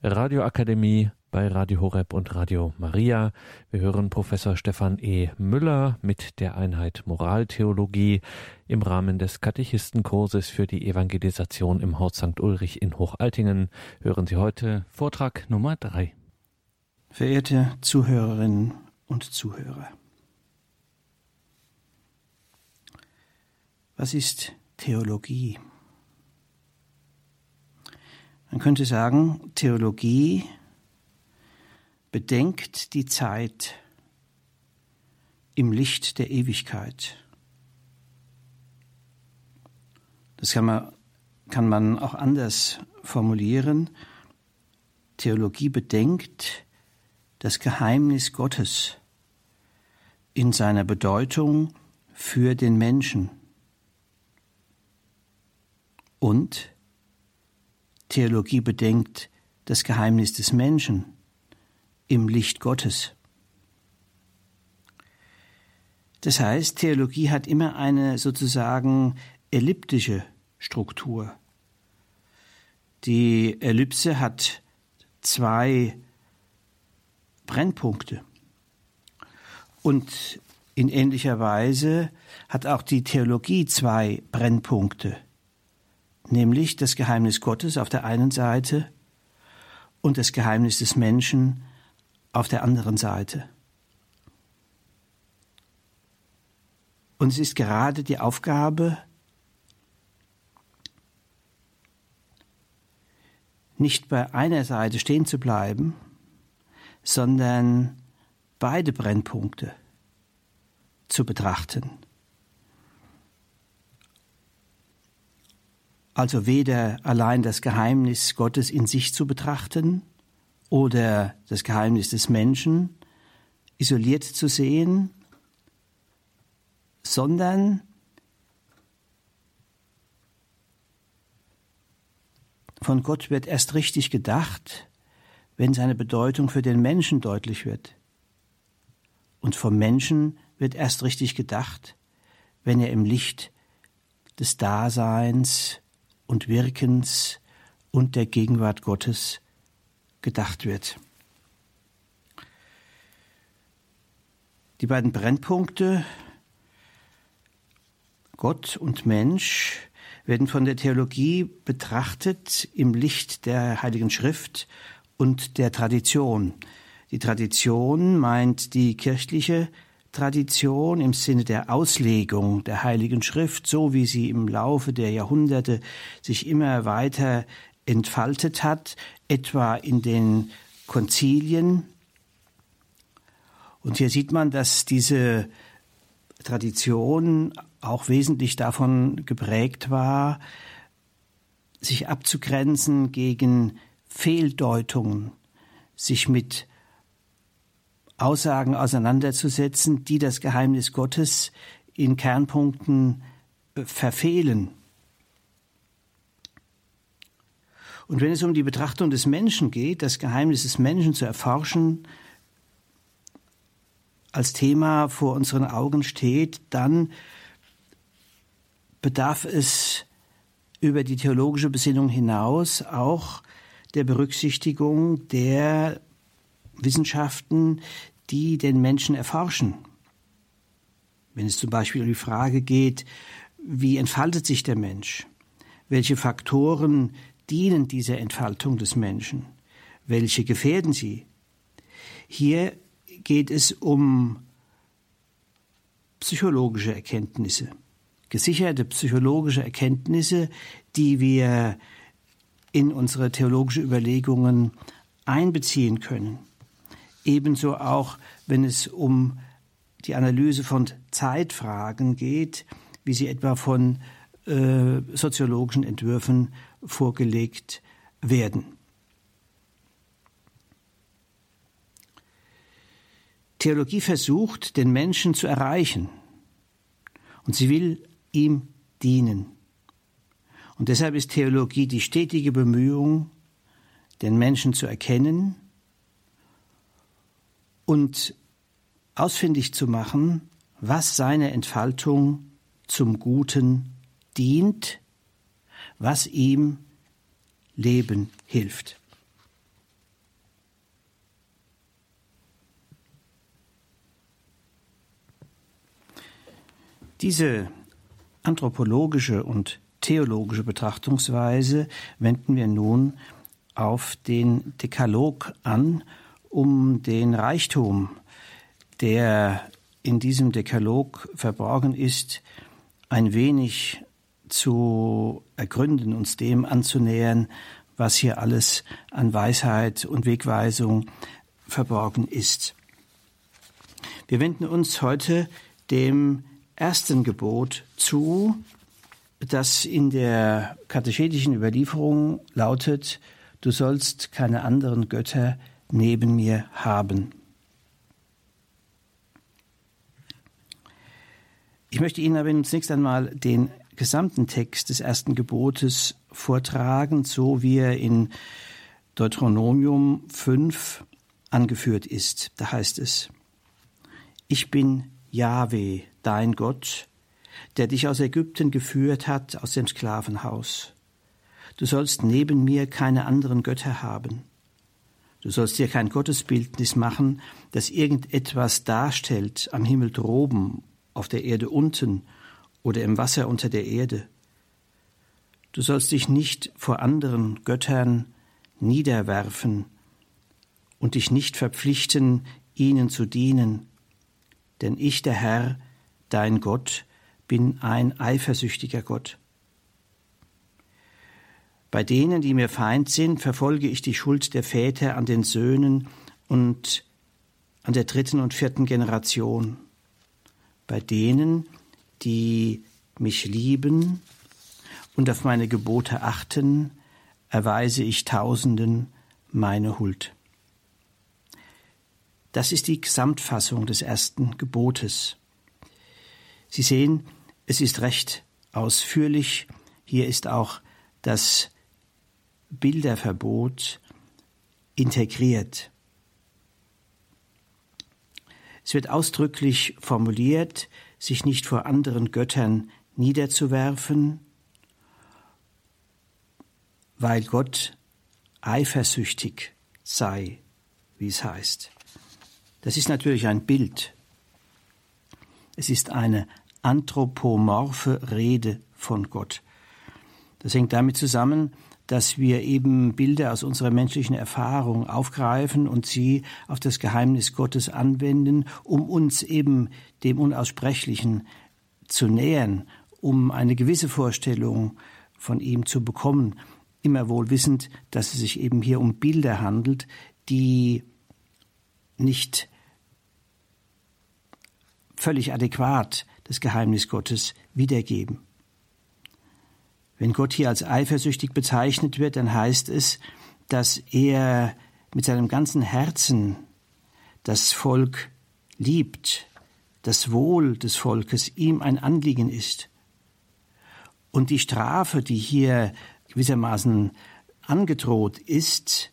Radioakademie bei Radio Horeb und Radio Maria. Wir hören Professor Stefan E. Müller mit der Einheit Moraltheologie im Rahmen des Katechistenkurses für die Evangelisation im Haus St. Ulrich in Hochaltingen. Hören Sie heute Vortrag Nummer drei. Verehrte Zuhörerinnen und Zuhörer. Was ist Theologie? Man könnte sagen, Theologie bedenkt die Zeit im Licht der Ewigkeit. Das kann man, kann man auch anders formulieren. Theologie bedenkt das Geheimnis Gottes in seiner Bedeutung für den Menschen. Und Theologie bedenkt das Geheimnis des Menschen im Licht Gottes. Das heißt, Theologie hat immer eine sozusagen elliptische Struktur. Die Ellipse hat zwei Brennpunkte. Und in ähnlicher Weise hat auch die Theologie zwei Brennpunkte, nämlich das Geheimnis Gottes auf der einen Seite und das Geheimnis des Menschen auf der anderen Seite. Und es ist gerade die Aufgabe, nicht bei einer Seite stehen zu bleiben, sondern beide Brennpunkte zu betrachten. Also weder allein das Geheimnis Gottes in sich zu betrachten oder das Geheimnis des Menschen isoliert zu sehen, sondern von Gott wird erst richtig gedacht, wenn seine Bedeutung für den Menschen deutlich wird. Und vom Menschen wird erst richtig gedacht, wenn er im Licht des Daseins und Wirkens und der Gegenwart Gottes gedacht wird. Die beiden Brennpunkte Gott und Mensch werden von der Theologie betrachtet im Licht der Heiligen Schrift und der Tradition. Die Tradition meint die kirchliche Tradition im Sinne der Auslegung der Heiligen Schrift, so wie sie im Laufe der Jahrhunderte sich immer weiter entfaltet hat, etwa in den Konzilien. Und hier sieht man, dass diese Tradition auch wesentlich davon geprägt war, sich abzugrenzen gegen Fehldeutungen, sich mit Aussagen auseinanderzusetzen, die das Geheimnis Gottes in Kernpunkten äh, verfehlen. Und wenn es um die Betrachtung des Menschen geht, das Geheimnis des Menschen zu erforschen, als Thema vor unseren Augen steht, dann bedarf es über die theologische Besinnung hinaus auch der Berücksichtigung der Wissenschaften, die den Menschen erforschen. Wenn es zum Beispiel um die Frage geht, wie entfaltet sich der Mensch? Welche Faktoren dienen dieser Entfaltung des Menschen? Welche gefährden sie? Hier geht es um psychologische Erkenntnisse, gesicherte psychologische Erkenntnisse, die wir in unsere theologische Überlegungen einbeziehen können. Ebenso auch, wenn es um die Analyse von Zeitfragen geht, wie sie etwa von äh, soziologischen Entwürfen vorgelegt werden. Theologie versucht, den Menschen zu erreichen und sie will ihm dienen. Und deshalb ist Theologie die stetige Bemühung, den Menschen zu erkennen und ausfindig zu machen, was seine Entfaltung zum Guten dient, was ihm Leben hilft. Diese anthropologische und theologische Betrachtungsweise wenden wir nun auf den Dekalog an um den Reichtum, der in diesem Dekalog verborgen ist, ein wenig zu ergründen, uns dem anzunähern, was hier alles an Weisheit und Wegweisung verborgen ist. Wir wenden uns heute dem ersten Gebot zu, das in der katechetischen Überlieferung lautet, du sollst keine anderen Götter neben mir haben. Ich möchte Ihnen aber zunächst einmal den gesamten Text des ersten Gebotes vortragen, so wie er in Deuteronomium 5 angeführt ist. Da heißt es, ich bin Jahwe, dein Gott, der dich aus Ägypten geführt hat, aus dem Sklavenhaus. Du sollst neben mir keine anderen Götter haben. Du sollst dir kein Gottesbildnis machen, das irgendetwas darstellt am Himmel droben, auf der Erde unten oder im Wasser unter der Erde. Du sollst dich nicht vor anderen Göttern niederwerfen und dich nicht verpflichten, ihnen zu dienen, denn ich, der Herr, dein Gott, bin ein eifersüchtiger Gott. Bei denen, die mir Feind sind, verfolge ich die Schuld der Väter an den Söhnen und an der dritten und vierten Generation. Bei denen, die mich lieben und auf meine Gebote achten, erweise ich Tausenden meine Huld. Das ist die Gesamtfassung des ersten Gebotes. Sie sehen, es ist recht ausführlich. Hier ist auch das Bilderverbot integriert. Es wird ausdrücklich formuliert, sich nicht vor anderen Göttern niederzuwerfen, weil Gott eifersüchtig sei, wie es heißt. Das ist natürlich ein Bild. Es ist eine anthropomorphe Rede von Gott. Das hängt damit zusammen, dass wir eben Bilder aus unserer menschlichen Erfahrung aufgreifen und sie auf das Geheimnis Gottes anwenden, um uns eben dem Unaussprechlichen zu nähern, um eine gewisse Vorstellung von ihm zu bekommen, immer wohl wissend, dass es sich eben hier um Bilder handelt, die nicht völlig adäquat das Geheimnis Gottes wiedergeben. Wenn Gott hier als eifersüchtig bezeichnet wird, dann heißt es, dass er mit seinem ganzen Herzen das Volk liebt, das Wohl des Volkes ihm ein Anliegen ist. Und die Strafe, die hier gewissermaßen angedroht ist,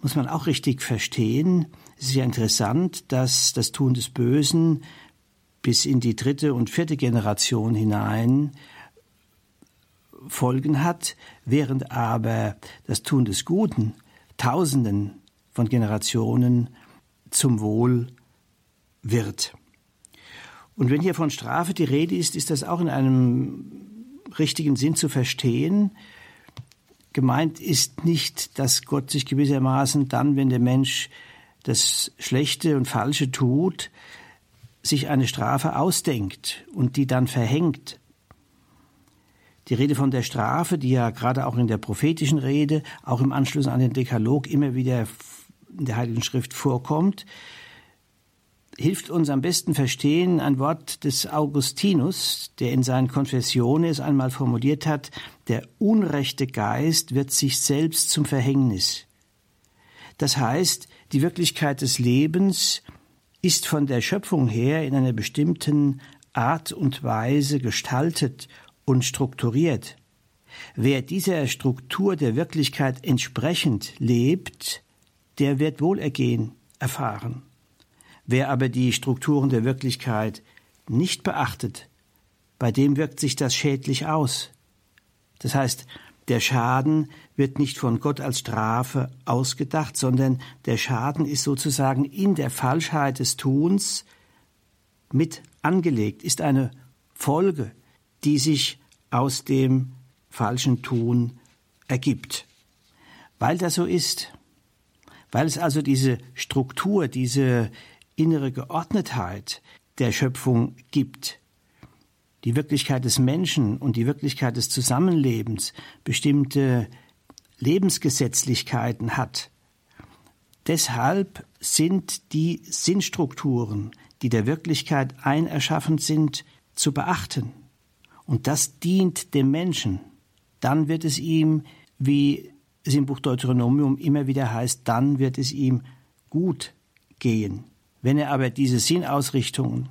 muss man auch richtig verstehen. Es ist ja interessant, dass das Tun des Bösen bis in die dritte und vierte Generation hinein Folgen hat, während aber das Tun des Guten Tausenden von Generationen zum Wohl wird. Und wenn hier von Strafe die Rede ist, ist das auch in einem richtigen Sinn zu verstehen. Gemeint ist nicht, dass Gott sich gewissermaßen dann, wenn der Mensch das Schlechte und Falsche tut, sich eine Strafe ausdenkt und die dann verhängt, die Rede von der Strafe, die ja gerade auch in der prophetischen Rede, auch im Anschluss an den Dekalog immer wieder in der Heiligen Schrift vorkommt, hilft uns am besten verstehen ein Wort des Augustinus, der in seinen Konfessionen es einmal formuliert hat, der unrechte Geist wird sich selbst zum Verhängnis. Das heißt, die Wirklichkeit des Lebens ist von der Schöpfung her in einer bestimmten Art und Weise gestaltet und strukturiert. Wer dieser Struktur der Wirklichkeit entsprechend lebt, der wird Wohlergehen erfahren. Wer aber die Strukturen der Wirklichkeit nicht beachtet, bei dem wirkt sich das schädlich aus. Das heißt, der Schaden wird nicht von Gott als Strafe ausgedacht, sondern der Schaden ist sozusagen in der Falschheit des Tuns mit angelegt, ist eine Folge, die sich aus dem falschen Tun ergibt. Weil das so ist, weil es also diese Struktur, diese innere Geordnetheit der Schöpfung gibt, die Wirklichkeit des Menschen und die Wirklichkeit des Zusammenlebens bestimmte Lebensgesetzlichkeiten hat. Deshalb sind die Sinnstrukturen, die der Wirklichkeit einerschaffen sind, zu beachten. Und das dient dem Menschen. Dann wird es ihm, wie es im Buch Deuteronomium immer wieder heißt, dann wird es ihm gut gehen. Wenn er aber diese Sinnausrichtungen,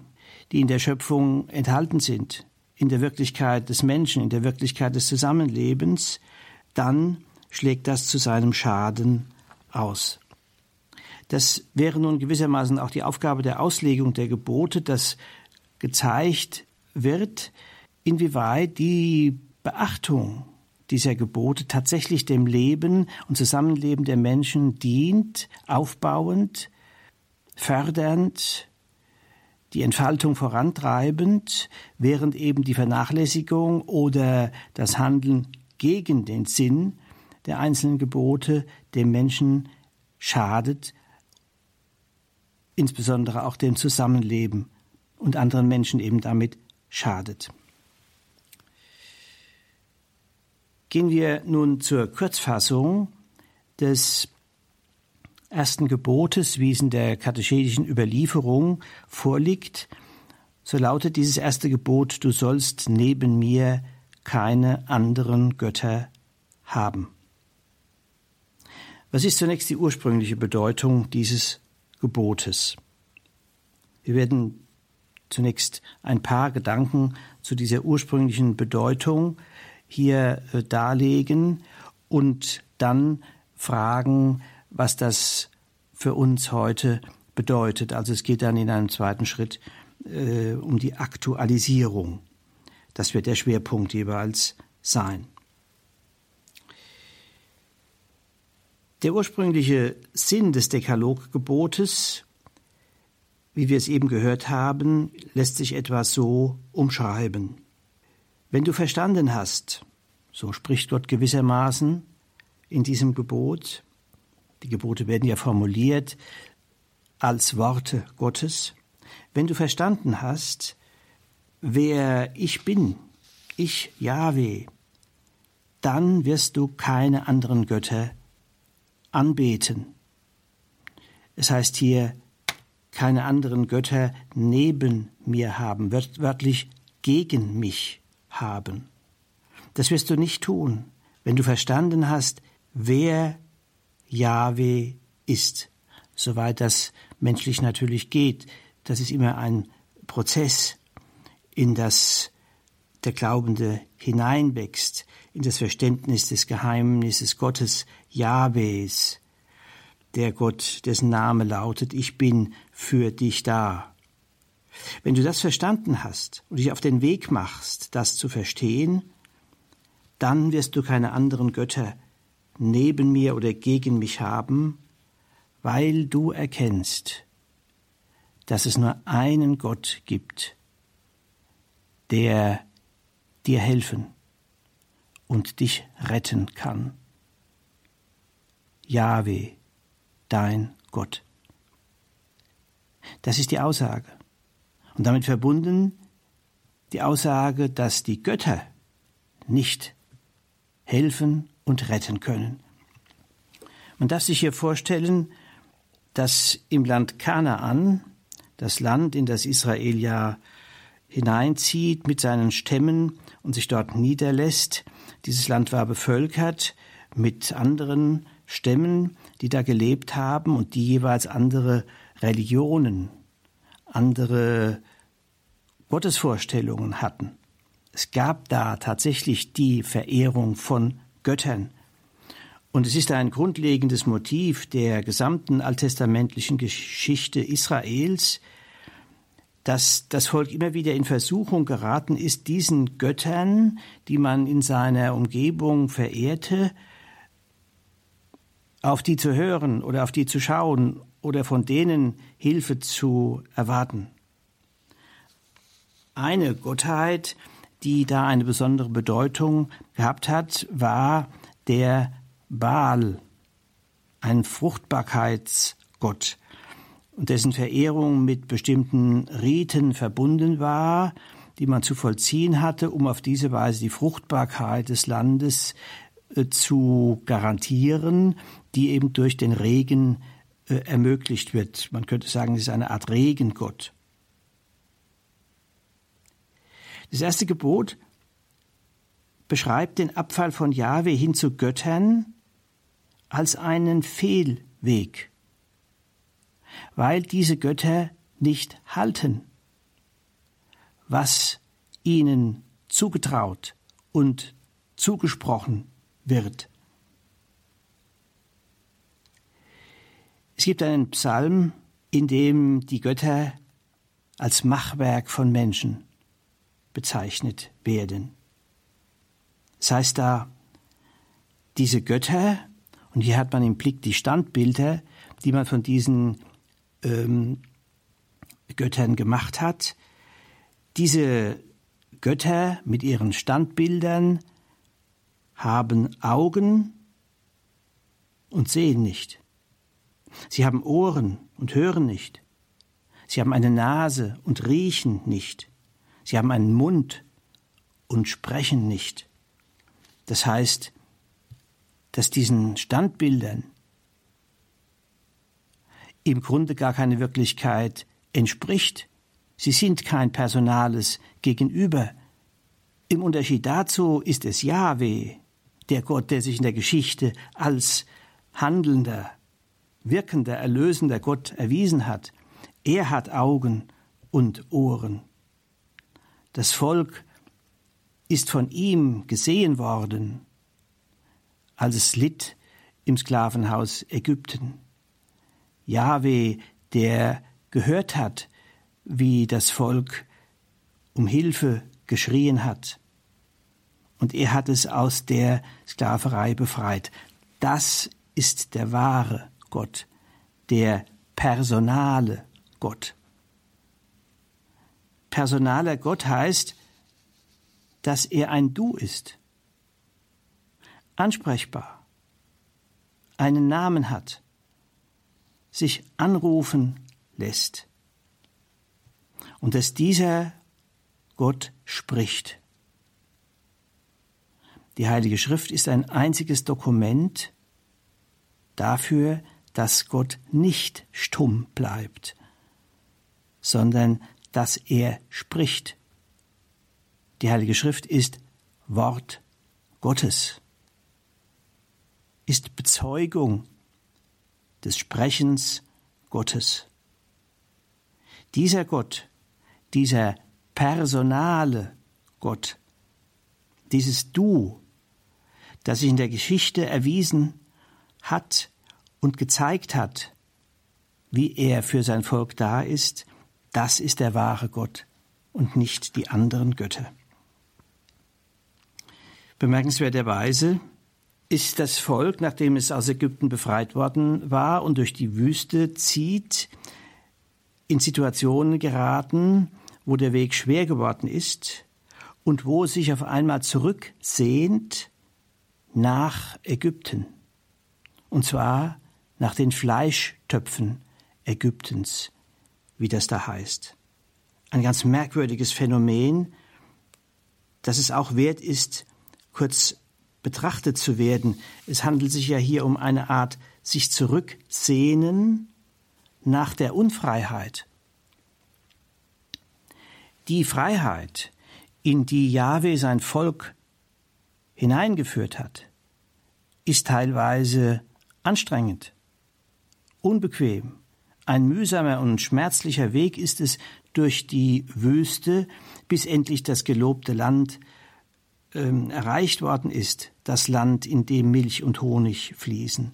die in der Schöpfung enthalten sind, in der Wirklichkeit des Menschen, in der Wirklichkeit des Zusammenlebens, dann schlägt das zu seinem Schaden aus. Das wäre nun gewissermaßen auch die Aufgabe der Auslegung der Gebote, dass gezeigt wird, inwieweit die Beachtung dieser Gebote tatsächlich dem Leben und Zusammenleben der Menschen dient, aufbauend, fördernd, die Entfaltung vorantreibend, während eben die Vernachlässigung oder das Handeln gegen den Sinn der einzelnen Gebote dem Menschen schadet, insbesondere auch dem Zusammenleben und anderen Menschen eben damit schadet. Gehen wir nun zur Kurzfassung des ersten Gebotes, wie es in der katechetischen Überlieferung vorliegt. So lautet dieses erste Gebot, du sollst neben mir keine anderen Götter haben. Was ist zunächst die ursprüngliche Bedeutung dieses Gebotes? Wir werden zunächst ein paar Gedanken zu dieser ursprünglichen Bedeutung hier äh, darlegen und dann fragen, was das für uns heute bedeutet. Also es geht dann in einem zweiten Schritt äh, um die Aktualisierung. Das wird der Schwerpunkt jeweils sein. Der ursprüngliche Sinn des Dekaloggebotes, wie wir es eben gehört haben, lässt sich etwa so umschreiben. Wenn du verstanden hast, so spricht Gott gewissermaßen in diesem Gebot, die Gebote werden ja formuliert als Worte Gottes, wenn du verstanden hast, wer ich bin, ich Jahwe, dann wirst du keine anderen Götter anbeten. Es heißt hier, keine anderen Götter neben mir haben, wörtlich gegen mich haben. Das wirst du nicht tun, wenn du verstanden hast, wer Jahwe ist, soweit das menschlich natürlich geht. Das ist immer ein Prozess, in das der Glaubende hineinwächst, in das Verständnis des Geheimnisses Gottes, Jahwes, der Gott, dessen Name lautet, ich bin für dich da. Wenn du das verstanden hast und dich auf den Weg machst, das zu verstehen, dann wirst du keine anderen Götter neben mir oder gegen mich haben, weil du erkennst, dass es nur einen Gott gibt, der dir helfen und dich retten kann. Jahwe, dein Gott. Das ist die Aussage. Und damit verbunden die Aussage, dass die Götter nicht helfen und retten können. Man darf sich hier vorstellen, dass im Land Kanaan, das Land, in das Israel ja hineinzieht mit seinen Stämmen und sich dort niederlässt, dieses Land war bevölkert mit anderen Stämmen, die da gelebt haben und die jeweils andere Religionen andere Gottesvorstellungen hatten. Es gab da tatsächlich die Verehrung von Göttern. Und es ist ein grundlegendes Motiv der gesamten alttestamentlichen Geschichte Israels, dass das Volk immer wieder in Versuchung geraten ist, diesen Göttern, die man in seiner Umgebung verehrte, auf die zu hören oder auf die zu schauen oder von denen Hilfe zu erwarten. Eine Gottheit, die da eine besondere Bedeutung gehabt hat, war der Baal, ein Fruchtbarkeitsgott, dessen Verehrung mit bestimmten Riten verbunden war, die man zu vollziehen hatte, um auf diese Weise die Fruchtbarkeit des Landes äh, zu garantieren, die eben durch den Regen äh, ermöglicht wird. Man könnte sagen, es ist eine Art Regengott. Das erste Gebot beschreibt den Abfall von Jahwe hin zu Göttern als einen Fehlweg, weil diese Götter nicht halten, was ihnen zugetraut und zugesprochen wird. Es gibt einen Psalm, in dem die Götter als Machwerk von Menschen bezeichnet werden. Es heißt da, diese Götter, und hier hat man im Blick die Standbilder, die man von diesen ähm, Göttern gemacht hat, diese Götter mit ihren Standbildern haben Augen und sehen nicht. Sie haben Ohren und hören nicht. Sie haben eine Nase und riechen nicht. Sie haben einen Mund und sprechen nicht. Das heißt, dass diesen Standbildern im Grunde gar keine Wirklichkeit entspricht. Sie sind kein personales Gegenüber. Im Unterschied dazu ist es Yahweh, der Gott, der sich in der Geschichte als handelnder, wirkender, erlösender Gott erwiesen hat. Er hat Augen und Ohren. Das Volk ist von ihm gesehen worden, als es litt im Sklavenhaus Ägypten. Jahwe, der gehört hat, wie das Volk um Hilfe geschrien hat. Und er hat es aus der Sklaverei befreit. Das ist der wahre Gott, der personale Gott. Personaler Gott heißt, dass er ein Du ist, ansprechbar, einen Namen hat, sich anrufen lässt und dass dieser Gott spricht. Die Heilige Schrift ist ein einziges Dokument dafür, dass Gott nicht stumm bleibt, sondern dass er spricht. Die Heilige Schrift ist Wort Gottes, ist Bezeugung des Sprechens Gottes. Dieser Gott, dieser personale Gott, dieses Du, das sich in der Geschichte erwiesen hat und gezeigt hat, wie er für sein Volk da ist, das ist der wahre Gott und nicht die anderen Götter. Bemerkenswerterweise ist das Volk, nachdem es aus Ägypten befreit worden war und durch die Wüste zieht, in Situationen geraten, wo der Weg schwer geworden ist und wo es sich auf einmal zurücksehnt nach Ägypten. Und zwar nach den Fleischtöpfen Ägyptens wie das da heißt. Ein ganz merkwürdiges Phänomen, das es auch wert ist, kurz betrachtet zu werden. Es handelt sich ja hier um eine Art sich zurücksehnen nach der Unfreiheit. Die Freiheit, in die Jahwe sein Volk hineingeführt hat, ist teilweise anstrengend, unbequem, ein mühsamer und schmerzlicher Weg ist es durch die Wüste, bis endlich das gelobte Land ähm, erreicht worden ist, das Land, in dem Milch und Honig fließen.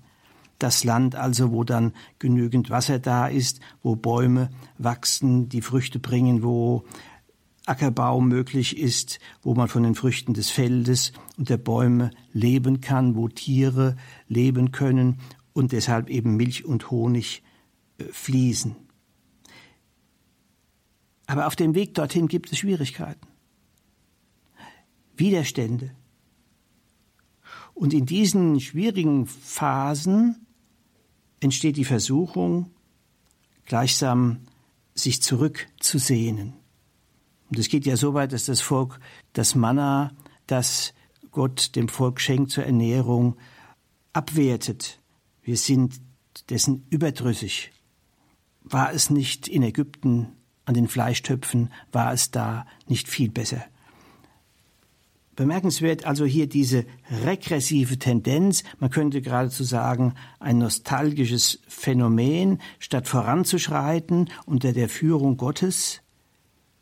Das Land also, wo dann genügend Wasser da ist, wo Bäume wachsen, die Früchte bringen, wo Ackerbau möglich ist, wo man von den Früchten des Feldes und der Bäume leben kann, wo Tiere leben können und deshalb eben Milch und Honig fließen. Aber auf dem Weg dorthin gibt es Schwierigkeiten, Widerstände. Und in diesen schwierigen Phasen entsteht die Versuchung, gleichsam sich zurückzusehnen. Und es geht ja so weit, dass das Volk das Manna, das Gott dem Volk schenkt zur Ernährung, abwertet. Wir sind dessen überdrüssig. War es nicht in Ägypten an den Fleischtöpfen, war es da nicht viel besser? Bemerkenswert also hier diese regressive Tendenz, man könnte geradezu sagen, ein nostalgisches Phänomen, statt voranzuschreiten unter der Führung Gottes,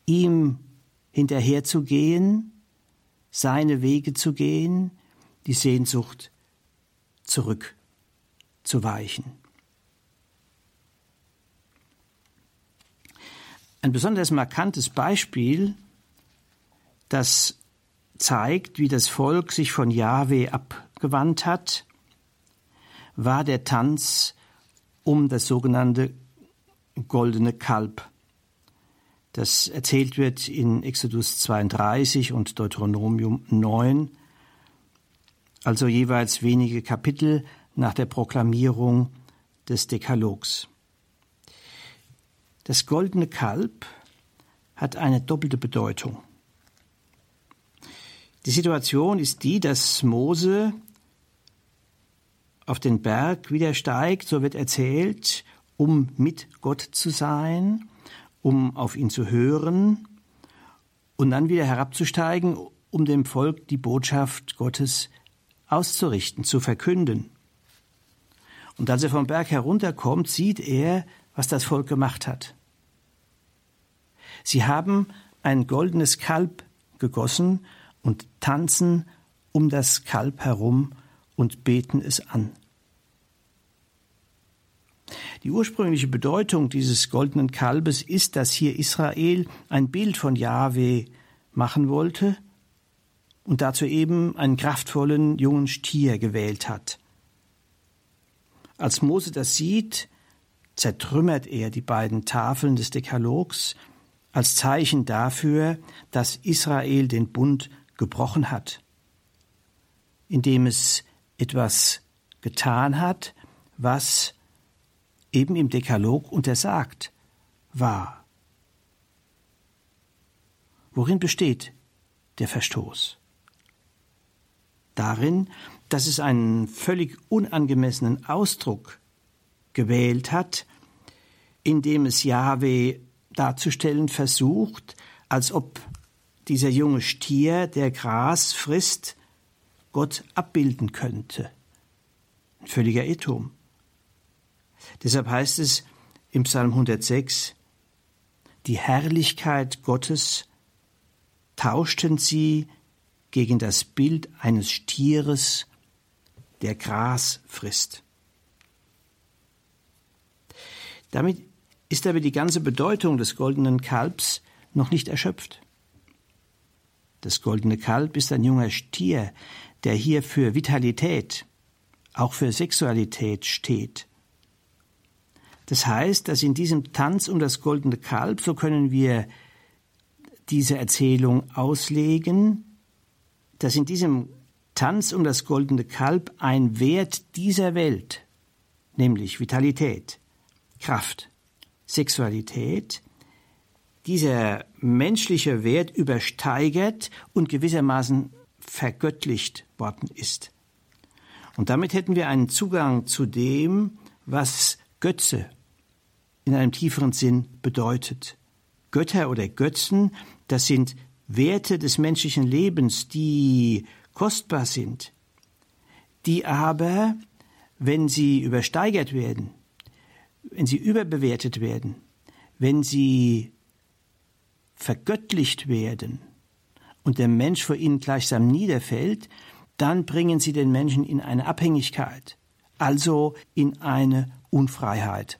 ihm hinterherzugehen, seine Wege zu gehen, die Sehnsucht zurückzuweichen. Ein besonders markantes Beispiel, das zeigt, wie das Volk sich von Jahwe abgewandt hat, war der Tanz um das sogenannte goldene Kalb, das erzählt wird in Exodus 32 und Deuteronomium 9, also jeweils wenige Kapitel nach der Proklamierung des Dekalogs. Das goldene Kalb hat eine doppelte Bedeutung. Die Situation ist die, dass Mose auf den Berg wieder steigt, so wird erzählt, um mit Gott zu sein, um auf ihn zu hören und dann wieder herabzusteigen, um dem Volk die Botschaft Gottes auszurichten, zu verkünden. Und als er vom Berg herunterkommt, sieht er, was das Volk gemacht hat. Sie haben ein goldenes Kalb gegossen und tanzen um das Kalb herum und beten es an. Die ursprüngliche Bedeutung dieses goldenen Kalbes ist, dass hier Israel ein Bild von Jahwe machen wollte und dazu eben einen kraftvollen jungen Stier gewählt hat. Als Mose das sieht, zertrümmert er die beiden Tafeln des Dekalogs als Zeichen dafür, dass Israel den Bund gebrochen hat, indem es etwas getan hat, was eben im Dekalog untersagt war. Worin besteht der Verstoß? Darin, dass es einen völlig unangemessenen Ausdruck gewählt hat, indem es Jahwe darzustellen versucht, als ob dieser junge Stier, der Gras frisst, Gott abbilden könnte. Ein völliger Irrtum. Deshalb heißt es im Psalm 106, die Herrlichkeit Gottes tauschten sie gegen das Bild eines Stieres, der Gras frisst. Damit ist aber die ganze Bedeutung des goldenen Kalbs noch nicht erschöpft. Das goldene Kalb ist ein junger Stier, der hier für Vitalität, auch für Sexualität steht. Das heißt, dass in diesem Tanz um das goldene Kalb, so können wir diese Erzählung auslegen, dass in diesem Tanz um das goldene Kalb ein Wert dieser Welt, nämlich Vitalität, Kraft, Sexualität, dieser menschliche Wert übersteigert und gewissermaßen vergöttlicht worden ist. Und damit hätten wir einen Zugang zu dem, was Götze in einem tieferen Sinn bedeutet. Götter oder Götzen, das sind Werte des menschlichen Lebens, die kostbar sind, die aber, wenn sie übersteigert werden, wenn sie überbewertet werden, wenn sie vergöttlicht werden und der Mensch vor ihnen gleichsam niederfällt, dann bringen sie den Menschen in eine Abhängigkeit, also in eine Unfreiheit.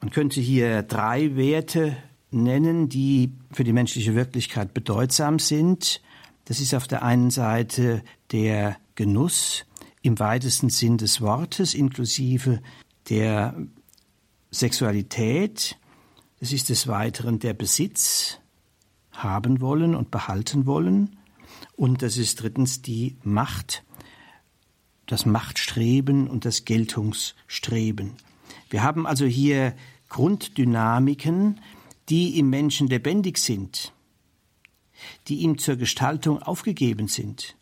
Man könnte hier drei Werte nennen, die für die menschliche Wirklichkeit bedeutsam sind. Das ist auf der einen Seite der Genuss im weitesten Sinn des Wortes, inklusive der Sexualität, Es ist des Weiteren der Besitz, haben wollen und behalten wollen. Und das ist drittens die Macht, das Machtstreben und das Geltungsstreben. Wir haben also hier Grunddynamiken, die im Menschen lebendig sind, die ihm zur Gestaltung aufgegeben sind,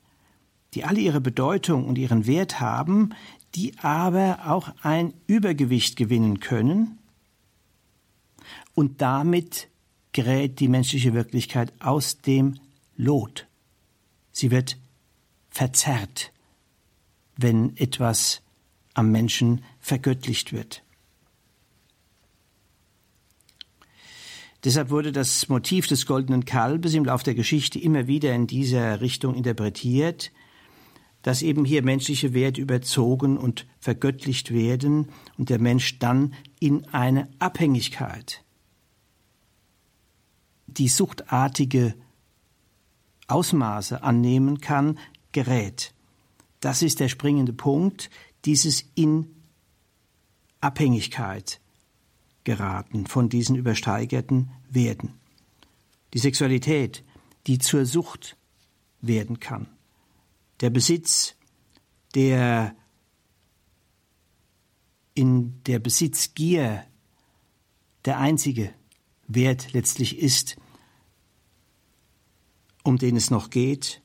die alle ihre Bedeutung und ihren Wert haben, die aber auch ein Übergewicht gewinnen können und damit gerät die menschliche Wirklichkeit aus dem Lot. Sie wird verzerrt, wenn etwas am Menschen vergöttlicht wird. Deshalb wurde das Motiv des goldenen Kalbes im Lauf der Geschichte immer wieder in dieser Richtung interpretiert, dass eben hier menschliche Werte überzogen und vergöttlicht werden und der Mensch dann in eine Abhängigkeit, die suchtartige Ausmaße annehmen kann, gerät. Das ist der springende Punkt, dieses in Abhängigkeit geraten von diesen übersteigerten Werten. Die Sexualität, die zur Sucht werden kann. Der Besitz, der in der Besitzgier der einzige Wert letztlich ist, um den es noch geht,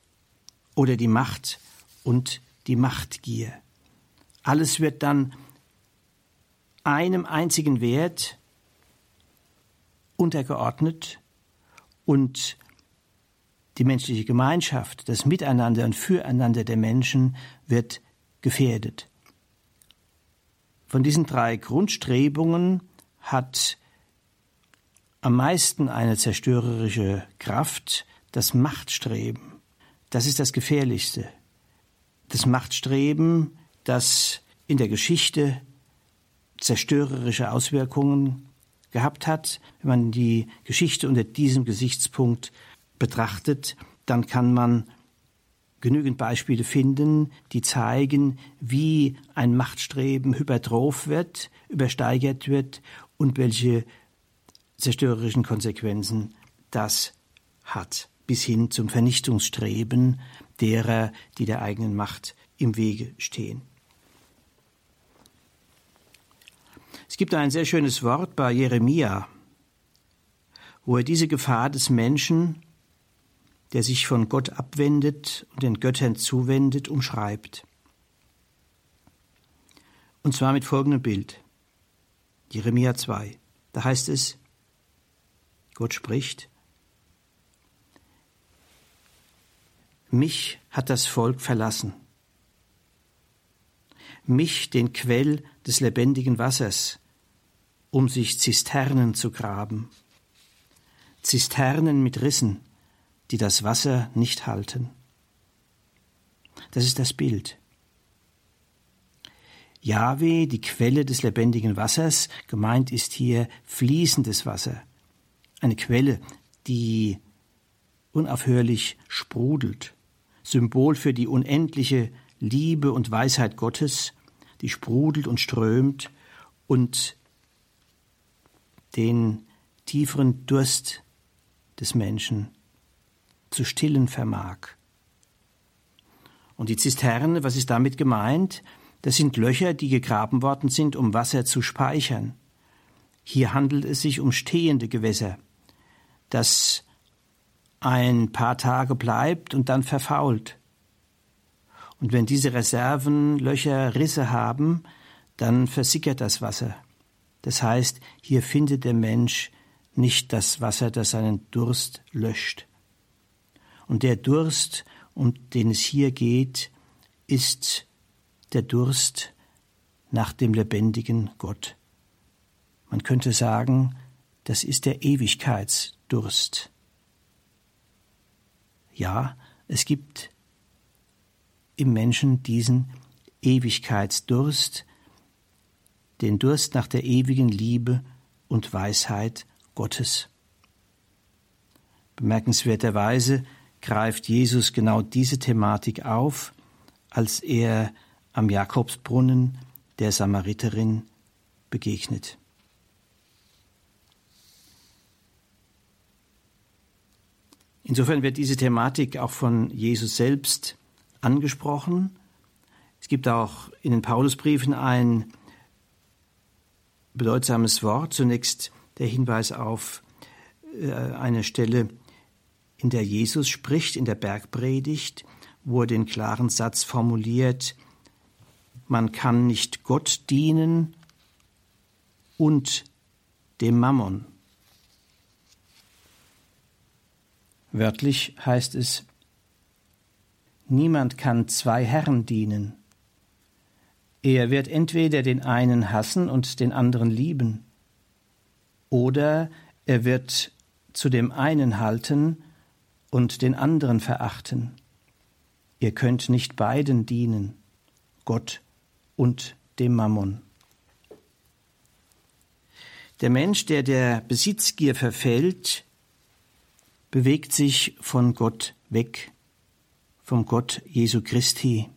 oder die Macht und die Machtgier. Alles wird dann einem einzigen Wert untergeordnet und die menschliche Gemeinschaft, das Miteinander und Füreinander der Menschen wird gefährdet. Von diesen drei Grundstrebungen hat am meisten eine zerstörerische Kraft das Machtstreben. Das ist das Gefährlichste. Das Machtstreben, das in der Geschichte zerstörerische Auswirkungen gehabt hat. Wenn man die Geschichte unter diesem Gesichtspunkt betrachtet, dann kann man genügend Beispiele finden, die zeigen, wie ein Machtstreben hypertroph wird, übersteigert wird und welche zerstörerischen Konsequenzen das hat, bis hin zum Vernichtungsstreben derer, die der eigenen Macht im Wege stehen. Es gibt ein sehr schönes Wort bei Jeremia, wo er diese Gefahr des Menschen, der sich von Gott abwendet und den Göttern zuwendet, umschreibt. Und zwar mit folgendem Bild. Jeremia 2. Da heißt es, Gott spricht, Mich hat das Volk verlassen. Mich, den Quell des lebendigen Wassers, um sich Zisternen zu graben. Zisternen mit Rissen, die das Wasser nicht halten. Das ist das Bild. Jahwe, die Quelle des lebendigen Wassers, gemeint ist hier fließendes Wasser. Eine Quelle, die unaufhörlich sprudelt. Symbol für die unendliche Liebe und Weisheit Gottes, die sprudelt und strömt und den tieferen Durst des Menschen zu stillen vermag. Und die Zisterne, was ist damit gemeint? Das sind Löcher, die gegraben worden sind, um Wasser zu speichern. Hier handelt es sich um stehende Gewässer, das ein paar Tage bleibt und dann verfault. Und wenn diese Reserven Löcher, Risse haben, dann versickert das Wasser. Das heißt, hier findet der Mensch nicht das Wasser, das seinen Durst löscht. Und der Durst, um den es hier geht, ist der Durst nach dem lebendigen Gott. Man könnte sagen, das ist der Ewigkeitsdurst. Ja, es gibt im Menschen diesen Ewigkeitsdurst, den Durst nach der ewigen Liebe und Weisheit Gottes. Bemerkenswerterweise greift Jesus genau diese Thematik auf, als er am Jakobsbrunnen der Samariterin begegnet. Insofern wird diese Thematik auch von Jesus selbst angesprochen. Es gibt auch in den Paulusbriefen ein bedeutsames Wort. Zunächst der Hinweis auf äh, eine Stelle, in der Jesus spricht, in der Bergpredigt, wo er den klaren Satz formuliert, man kann nicht Gott dienen und dem Mammon. Wörtlich heißt es, niemand kann zwei Herren dienen. Er wird entweder den einen hassen und den anderen lieben, oder er wird zu dem einen halten und den anderen verachten. Ihr könnt nicht beiden dienen, Gott und dem Mammon. Der Mensch, der der Besitzgier verfällt, bewegt sich von Gott weg, vom Gott Jesu Christi,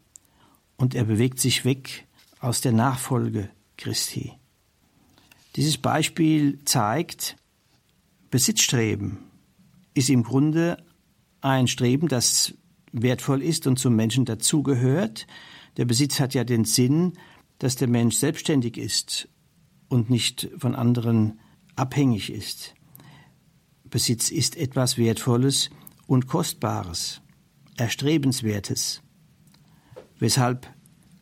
und er bewegt sich weg aus der Nachfolge Christi. Dieses Beispiel zeigt, Besitzstreben ist im Grunde ein Streben, das wertvoll ist und zum Menschen dazugehört. Der Besitz hat ja den Sinn, dass der Mensch selbstständig ist und nicht von anderen abhängig ist. Besitz ist etwas Wertvolles und Kostbares, Erstrebenswertes, weshalb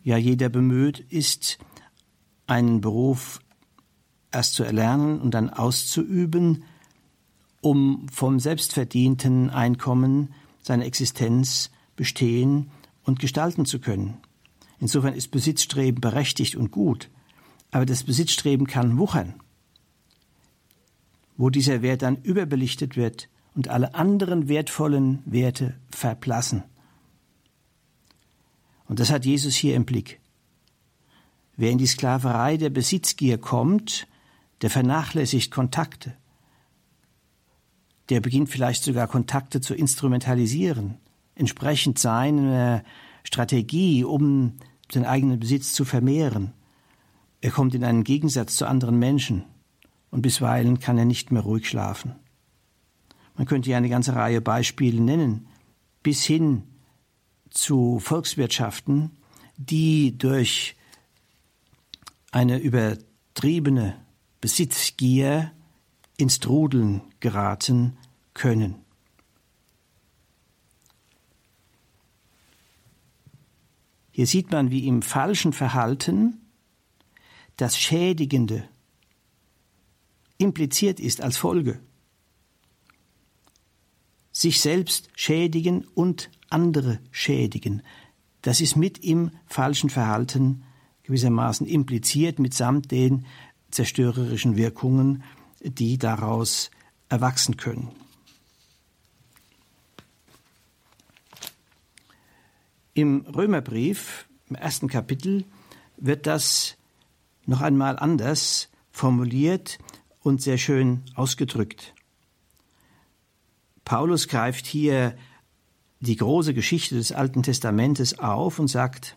ja jeder bemüht ist, einen Beruf erst zu erlernen und dann auszuüben, um vom selbstverdienten Einkommen seine Existenz bestehen und gestalten zu können. Insofern ist Besitzstreben berechtigt und gut, aber das Besitzstreben kann wuchern, wo dieser Wert dann überbelichtet wird und alle anderen wertvollen Werte verblassen. Und das hat Jesus hier im Blick. Wer in die Sklaverei der Besitzgier kommt, der vernachlässigt Kontakte, der beginnt vielleicht sogar Kontakte zu instrumentalisieren, entsprechend seiner Strategie, um den eigenen Besitz zu vermehren. Er kommt in einen Gegensatz zu anderen Menschen und bisweilen kann er nicht mehr ruhig schlafen. Man könnte ja eine ganze Reihe Beispiele nennen, bis hin zu Volkswirtschaften, die durch eine übertriebene Besitzgier ins Trudeln geraten können. Hier sieht man, wie im falschen Verhalten das Schädigende impliziert ist als Folge. Sich selbst schädigen und andere schädigen. Das ist mit im falschen Verhalten gewissermaßen impliziert, mitsamt den zerstörerischen Wirkungen, die daraus erwachsen können. Im Römerbrief, im ersten Kapitel, wird das noch einmal anders formuliert und sehr schön ausgedrückt. Paulus greift hier die große Geschichte des Alten Testamentes auf und sagt,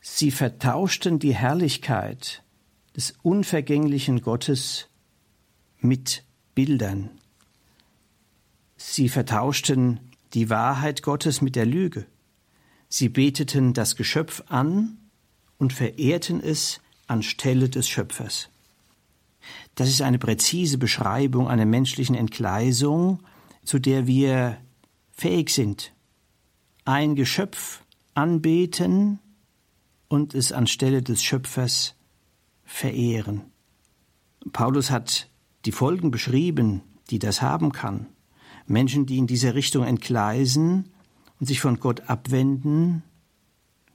sie vertauschten die Herrlichkeit des unvergänglichen Gottes mit Bildern. Sie vertauschten die Wahrheit Gottes mit der Lüge. Sie beteten das Geschöpf an und verehrten es anstelle des Schöpfers. Das ist eine präzise Beschreibung einer menschlichen Entgleisung, zu der wir fähig sind. Ein Geschöpf anbeten und es anstelle des Schöpfers verehren. Paulus hat die Folgen beschrieben, die das haben kann. Menschen, die in dieser Richtung entgleisen und sich von Gott abwenden,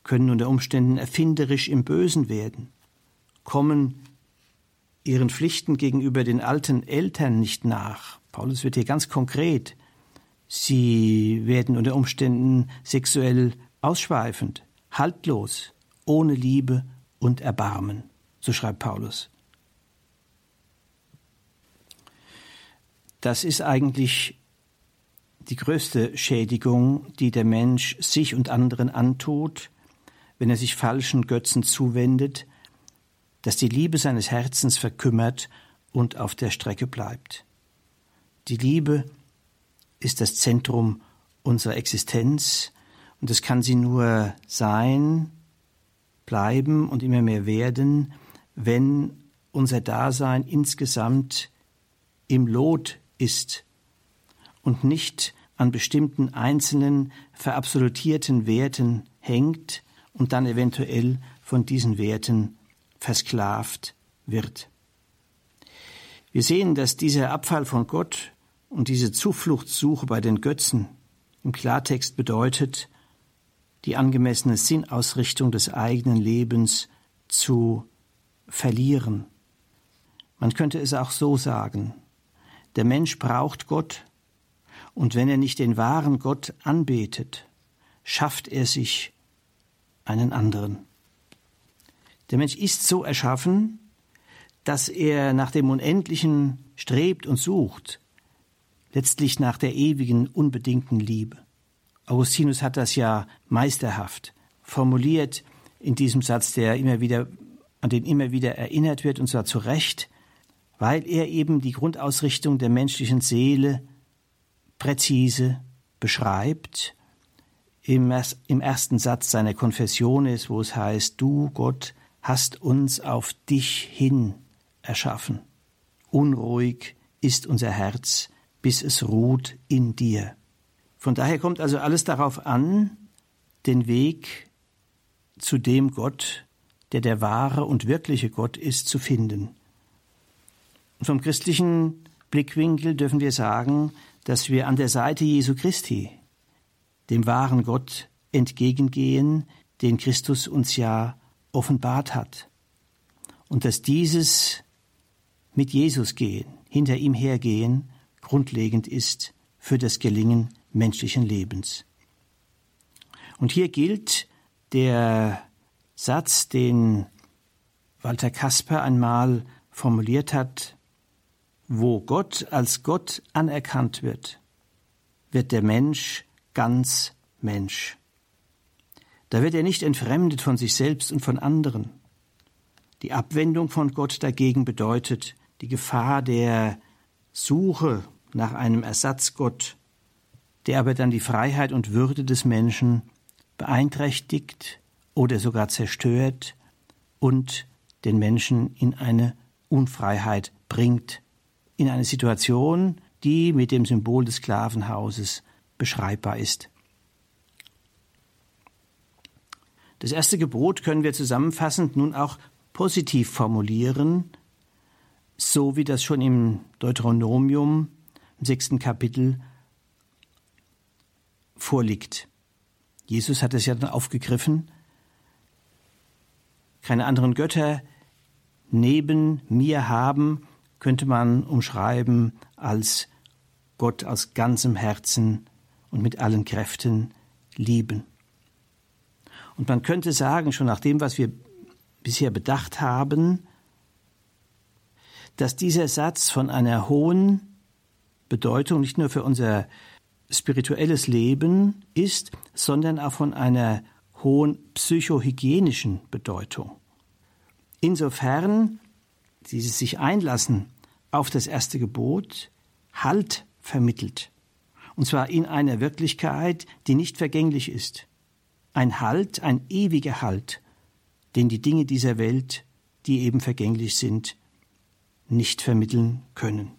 können unter Umständen erfinderisch im Bösen werden, kommen ihren Pflichten gegenüber den alten Eltern nicht nach. Paulus wird hier ganz konkret. Sie werden unter Umständen sexuell ausschweifend, haltlos, ohne Liebe und Erbarmen. So schreibt Paulus. Das ist eigentlich die größte Schädigung, die der Mensch sich und anderen antut, wenn er sich falschen Götzen zuwendet, dass die Liebe seines Herzens verkümmert und auf der Strecke bleibt. Die Liebe ist das Zentrum unserer Existenz und es kann sie nur sein, bleiben und immer mehr werden, wenn unser Dasein insgesamt im Lot ist und nicht an bestimmten einzelnen verabsolutierten Werten hängt und dann eventuell von diesen Werten versklavt wird. Wir sehen, dass dieser Abfall von Gott und diese Zufluchtssuche bei den Götzen im Klartext bedeutet, die angemessene Sinnausrichtung des eigenen Lebens zu verlieren. Man könnte es auch so sagen. Der Mensch braucht Gott, und wenn er nicht den wahren Gott anbetet, schafft er sich einen anderen. Der Mensch ist so erschaffen, dass er nach dem Unendlichen strebt und sucht, letztlich nach der ewigen, unbedingten Liebe. Augustinus hat das ja meisterhaft formuliert in diesem Satz, der immer wieder, an den immer wieder erinnert wird, und zwar zu Recht, weil er eben die Grundausrichtung der menschlichen Seele präzise beschreibt. Im, im ersten Satz seiner Konfession ist, wo es heißt, du Gott hast uns auf dich hin erschaffen. Unruhig ist unser Herz, bis es ruht in dir. Von daher kommt also alles darauf an, den Weg zu dem Gott, der der wahre und wirkliche Gott ist, zu finden. vom christlichen Blickwinkel dürfen wir sagen, dass wir an der Seite Jesu Christi, dem wahren Gott, entgegengehen, den Christus uns ja offenbart hat. Und dass dieses mit Jesus gehen, hinter ihm hergehen, grundlegend ist für das Gelingen menschlichen Lebens. Und hier gilt der Satz, den Walter Kasper einmal formuliert hat, wo Gott als Gott anerkannt wird, wird der Mensch ganz Mensch. Da wird er nicht entfremdet von sich selbst und von anderen. Die Abwendung von Gott dagegen bedeutet die Gefahr der Suche nach einem Ersatzgott, der aber dann die Freiheit und Würde des Menschen beeinträchtigt oder sogar zerstört und den Menschen in eine Unfreiheit bringt, in eine Situation, die mit dem Symbol des Sklavenhauses beschreibbar ist. Das erste Gebot können wir zusammenfassend nun auch positiv formulieren, so wie das schon im Deuteronomium im sechsten Kapitel vorliegt. Jesus hat es ja dann aufgegriffen. Keine anderen Götter neben mir haben, könnte man umschreiben als Gott aus ganzem Herzen und mit allen Kräften lieben. Und man könnte sagen, schon nach dem, was wir bisher bedacht haben, dass dieser Satz von einer hohen Bedeutung nicht nur für unser spirituelles Leben ist, sondern auch von einer hohen psychohygienischen Bedeutung. Insofern dieses sich einlassen auf das erste Gebot Halt vermittelt. Und zwar in einer Wirklichkeit, die nicht vergänglich ist. Ein Halt, ein ewiger Halt, den die Dinge dieser Welt, die eben vergänglich sind, nicht vermitteln können.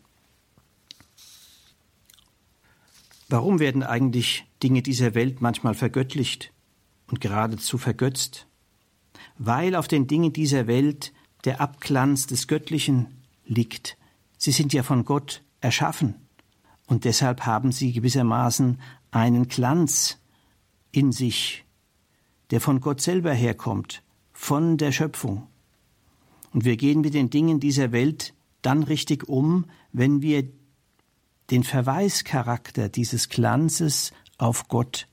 Warum werden eigentlich Dinge dieser Welt manchmal vergöttlicht und geradezu vergötzt? Weil auf den Dingen dieser Welt der Abglanz des Göttlichen liegt. Sie sind ja von Gott erschaffen und deshalb haben sie gewissermaßen einen Glanz in sich, der von Gott selber herkommt, von der Schöpfung. Und wir gehen mit den Dingen dieser Welt dann richtig um, wenn wir den Verweischarakter dieses Glanzes auf Gott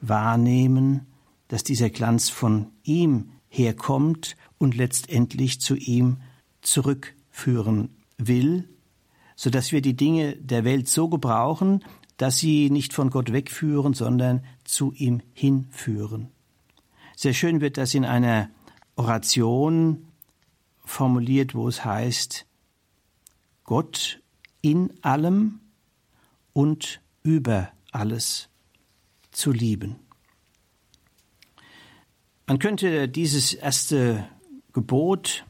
wahrnehmen, dass dieser Glanz von ihm herkommt und letztendlich zu ihm zurückführen will, so dass wir die Dinge der Welt so gebrauchen, dass sie nicht von Gott wegführen, sondern zu ihm hinführen. Sehr schön wird das in einer Oration formuliert, wo es heißt, Gott in allem und über alles zu lieben. Man könnte dieses erste Gebot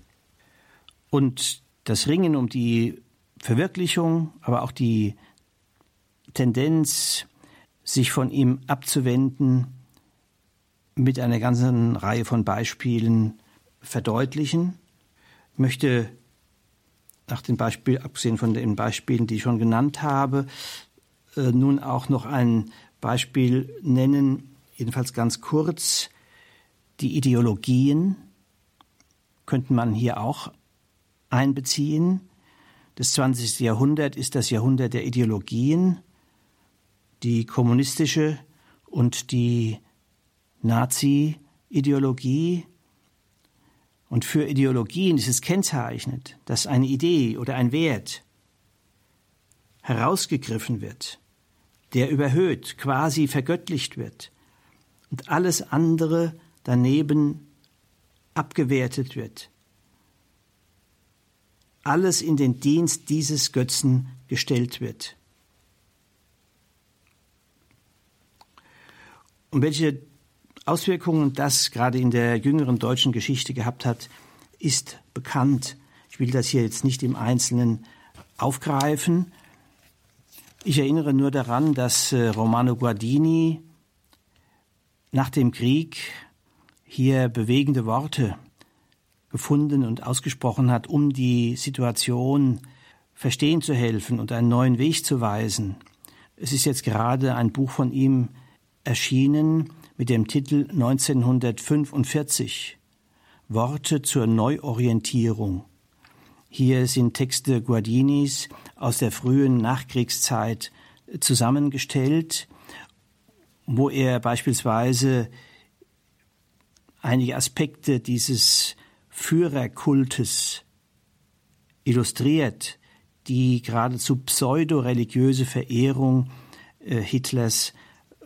und das Ringen um die Verwirklichung, aber auch die Tendenz, sich von ihm abzuwenden, mit einer ganzen Reihe von Beispielen verdeutlichen. Ich möchte nach den Beispielen, abgesehen von den Beispielen, die ich schon genannt habe, nun auch noch ein Beispiel nennen, jedenfalls ganz kurz. Die Ideologien könnte man hier auch einbeziehen. Das 20. Jahrhundert ist das Jahrhundert der Ideologien. Die kommunistische und die Nazi-Ideologie. Und für Ideologien ist es kennzeichnend, dass eine Idee oder ein Wert herausgegriffen wird, der überhöht, quasi vergöttlicht wird und alles andere daneben abgewertet wird. Alles in den Dienst dieses Götzen gestellt wird. Und welche Auswirkungen das gerade in der jüngeren deutschen Geschichte gehabt hat, ist bekannt. Ich will das hier jetzt nicht im Einzelnen aufgreifen. Ich erinnere nur daran, dass äh, Romano Guardini nach dem Krieg hier bewegende Worte gefunden und ausgesprochen hat, um die Situation verstehen zu helfen und einen neuen Weg zu weisen. Es ist jetzt gerade ein Buch von ihm erschienen, mit dem Titel 1945 Worte zur Neuorientierung. Hier sind Texte Guardinis aus der frühen Nachkriegszeit zusammengestellt, wo er beispielsweise einige Aspekte dieses Führerkultes illustriert, die geradezu pseudoreligiöse Verehrung äh, Hitlers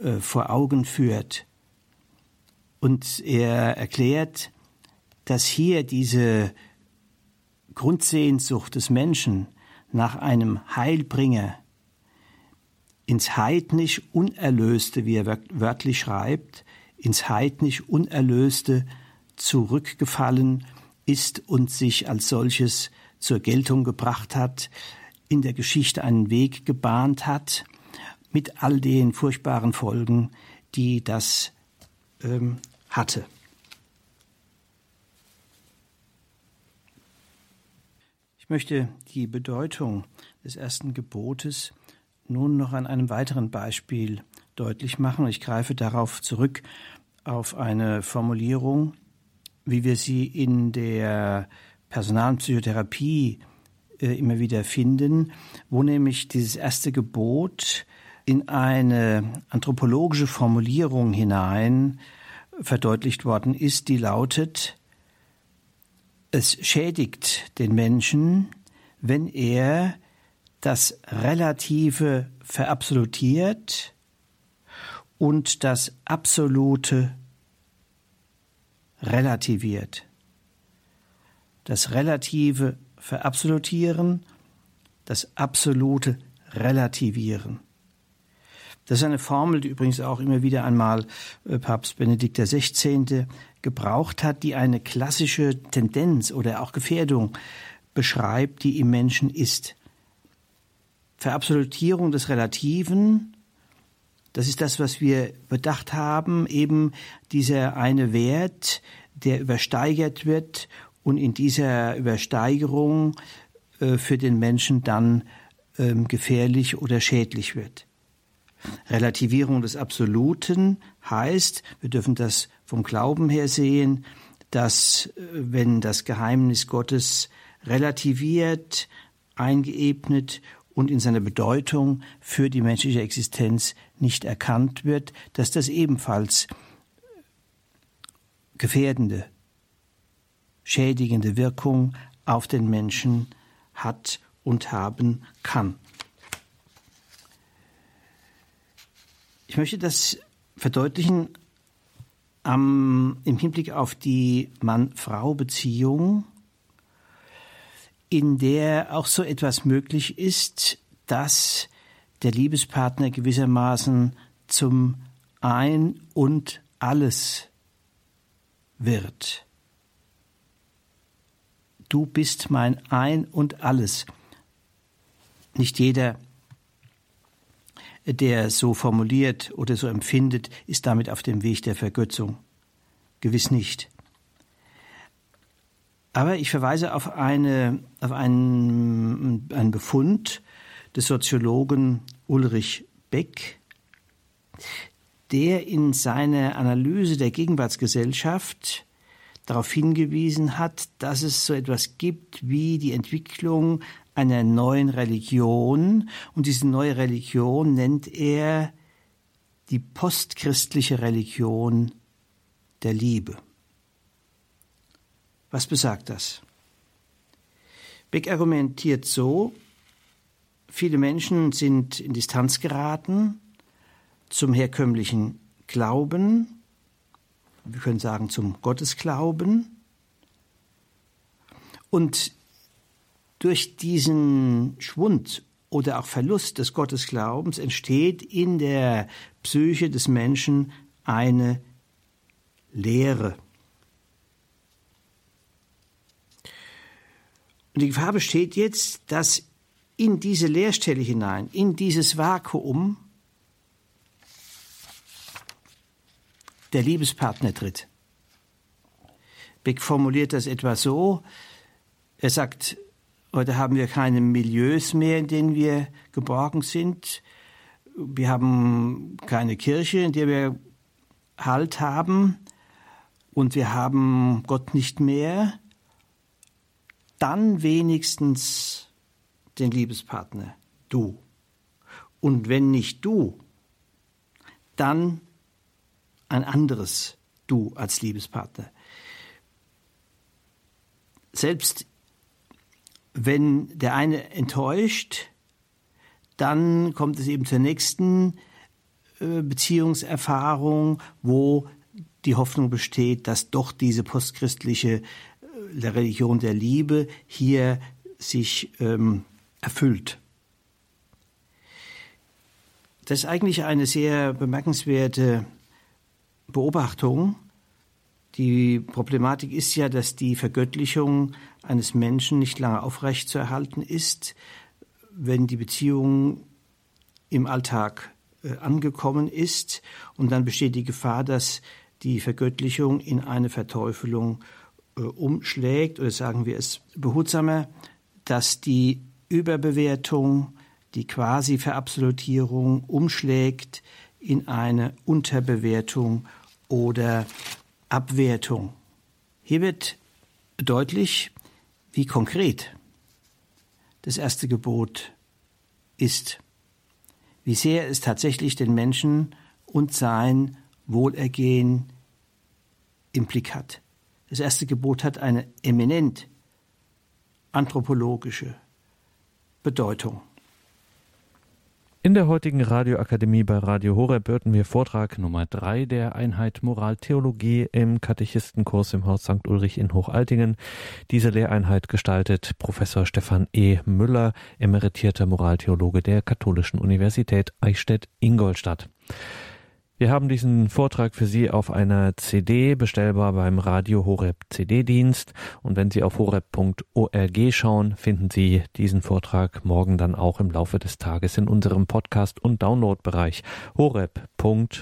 äh, vor Augen führt. Und er erklärt, dass hier diese Grundsehnsucht des Menschen nach einem Heilbringer ins heidnisch Unerlöste, wie er wörtlich schreibt, ins heidnisch Unerlöste zurückgefallen ist und sich als solches zur Geltung gebracht hat, in der Geschichte einen Weg gebahnt hat, mit all den furchtbaren Folgen, die das ähm, hatte. Ich möchte die Bedeutung des ersten Gebotes nun noch an einem weiteren Beispiel deutlich machen. Ich greife darauf zurück auf eine Formulierung, wie wir sie in der Personalpsychotherapie äh, immer wieder finden, wo nämlich dieses erste Gebot in eine anthropologische Formulierung hinein verdeutlicht worden ist, die lautet, es schädigt den Menschen, wenn er das Relative verabsolutiert und das Absolute relativiert. Das Relative verabsolutieren, das Absolute relativieren. Das ist eine Formel, die übrigens auch immer wieder einmal äh, Papst Benedikt XVI. Gebraucht hat, die eine klassische Tendenz oder auch Gefährdung beschreibt, die im Menschen ist. Verabsolutierung des Relativen, das ist das, was wir bedacht haben, eben dieser eine Wert, der übersteigert wird und in dieser Übersteigerung äh, für den Menschen dann ähm, gefährlich oder schädlich wird. Relativierung des Absoluten heißt, wir dürfen das vom Glauben her sehen, dass äh, wenn das Geheimnis Gottes relativiert, eingeebnet und in seiner Bedeutung für die menschliche Existenz nicht erkannt wird, dass das ebenfalls gefährdende, schädigende Wirkung auf den Menschen hat und haben kann. Ich möchte das verdeutlichen am, im Hinblick auf die Mann-Frau-Beziehung, in der auch so etwas möglich ist, dass der Liebespartner gewissermaßen zum Ein und alles wird. Du bist mein Ein und alles. Nicht jeder, der so formuliert oder so empfindet, ist damit auf dem Weg der Vergötzung. Gewiss nicht. Aber ich verweise auf, eine, auf einen, einen Befund des Soziologen Ulrich Beck, der in seiner Analyse der Gegenwartsgesellschaft darauf hingewiesen hat, dass es so etwas gibt wie die Entwicklung einer neuen Religion. Und diese neue Religion nennt er die postchristliche Religion der Liebe. Was besagt das? Beck argumentiert so, viele Menschen sind in Distanz geraten zum herkömmlichen Glauben, wir können sagen zum Gottesglauben. Und durch diesen Schwund oder auch Verlust des Gottesglaubens entsteht in der Psyche des Menschen eine Leere. Und die Gefahr besteht jetzt, dass in diese Leerstelle hinein, in dieses Vakuum, der Liebespartner tritt. Beck formuliert das etwa so, er sagt, heute haben wir keine Milieus mehr, in denen wir geborgen sind. Wir haben keine Kirche, in der wir Halt haben. Und wir haben Gott nicht mehr dann wenigstens den Liebespartner, du. Und wenn nicht du, dann ein anderes Du als Liebespartner. Selbst wenn der eine enttäuscht, dann kommt es eben zur nächsten äh, Beziehungserfahrung, wo die Hoffnung besteht, dass doch diese postchristliche der Religion der Liebe hier sich ähm, erfüllt. Das ist eigentlich eine sehr bemerkenswerte Beobachtung. Die Problematik ist ja, dass die Vergöttlichung eines Menschen nicht lange aufrecht zu erhalten ist, wenn die Beziehung im Alltag äh, angekommen ist. Und dann besteht die Gefahr, dass die Vergöttlichung in eine Verteufelung äh, umschlägt, oder sagen wir es behutsamer, dass die Überbewertung, die Quasi-Verabsolutierung umschlägt in eine Unterbewertung oder Abwertung. Hier wird deutlich, wie konkret das erste Gebot ist, wie sehr es tatsächlich den Menschen und sein Wohlergehen implikat. Das erste Gebot hat eine eminent anthropologische Bedeutung. In der heutigen Radioakademie bei Radio Horeb hörten wir Vortrag Nummer drei der Einheit Moraltheologie im Katechistenkurs im Haus St. Ulrich in Hochaltingen. Diese Lehreinheit gestaltet Professor Stefan E. Müller, emeritierter Moraltheologe der Katholischen Universität Eichstätt-Ingolstadt. Wir haben diesen Vortrag für Sie auf einer CD bestellbar beim Radio Horeb CD-Dienst. Und wenn Sie auf horeb.org schauen, finden Sie diesen Vortrag morgen dann auch im Laufe des Tages in unserem Podcast- und Downloadbereich horeb.org.